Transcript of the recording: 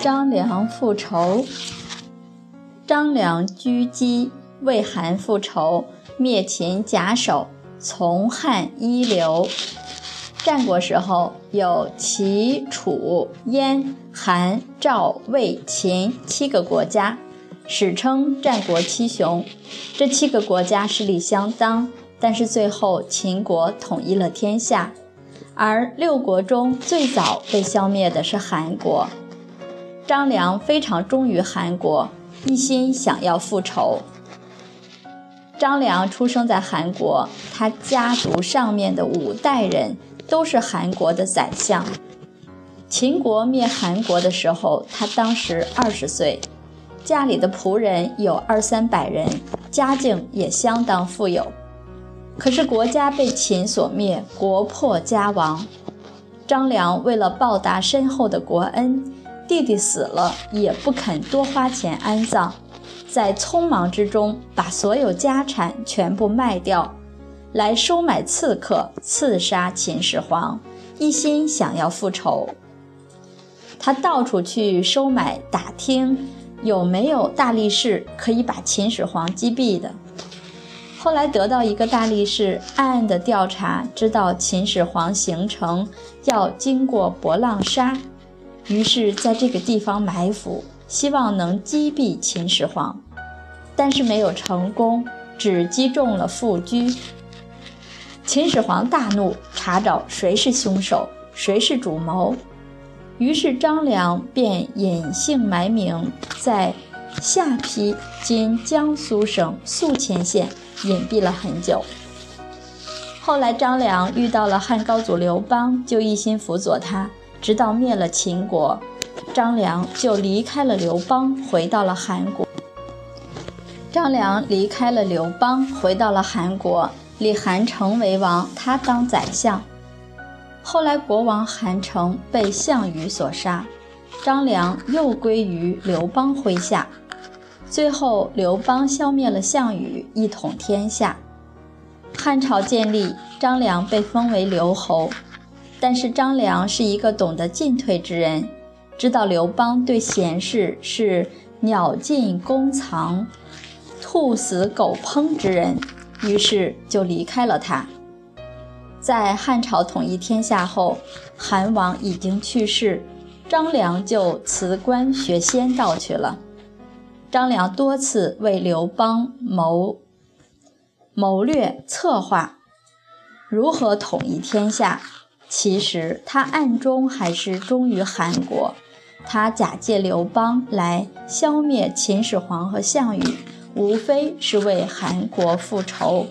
张良复仇。张良狙击魏韩复仇，灭秦假首，从汉一流。战国时候有齐、楚、燕、韩、赵、魏、秦七个国家，史称战国七雄。这七个国家实力相当，但是最后秦国统一了天下。而六国中最早被消灭的是韩国。张良非常忠于韩国，一心想要复仇。张良出生在韩国，他家族上面的五代人都是韩国的宰相。秦国灭韩国的时候，他当时二十岁，家里的仆人有二三百人，家境也相当富有。可是国家被秦所灭，国破家亡。张良为了报答深厚的国恩，弟弟死了也不肯多花钱安葬，在匆忙之中把所有家产全部卖掉，来收买刺客，刺杀秦始皇，一心想要复仇。他到处去收买打听，有没有大力士可以把秦始皇击毙的。后来得到一个大力士，暗暗的调查，知道秦始皇行程要经过博浪沙，于是在这个地方埋伏，希望能击毙秦始皇，但是没有成功，只击中了副车。秦始皇大怒，查找谁是凶手，谁是主谋，于是张良便隐姓埋名，在下邳（今江苏省宿迁县）。隐蔽了很久。后来张良遇到了汉高祖刘邦，就一心辅佐他，直到灭了秦国，张良就离开了刘邦，回到了韩国。张良离开了刘邦，回到了韩国，立韩成为王，他当宰相。后来国王韩成被项羽所杀，张良又归于刘邦麾下。最后，刘邦消灭了项羽，一统天下，汉朝建立。张良被封为刘侯，但是张良是一个懂得进退之人，知道刘邦对贤士是鸟尽弓藏、兔死狗烹之人，于是就离开了他。在汉朝统一天下后，韩王已经去世，张良就辞官学仙道去了。张良多次为刘邦谋谋略策划如何统一天下，其实他暗中还是忠于韩国。他假借刘邦来消灭秦始皇和项羽，无非是为韩国复仇。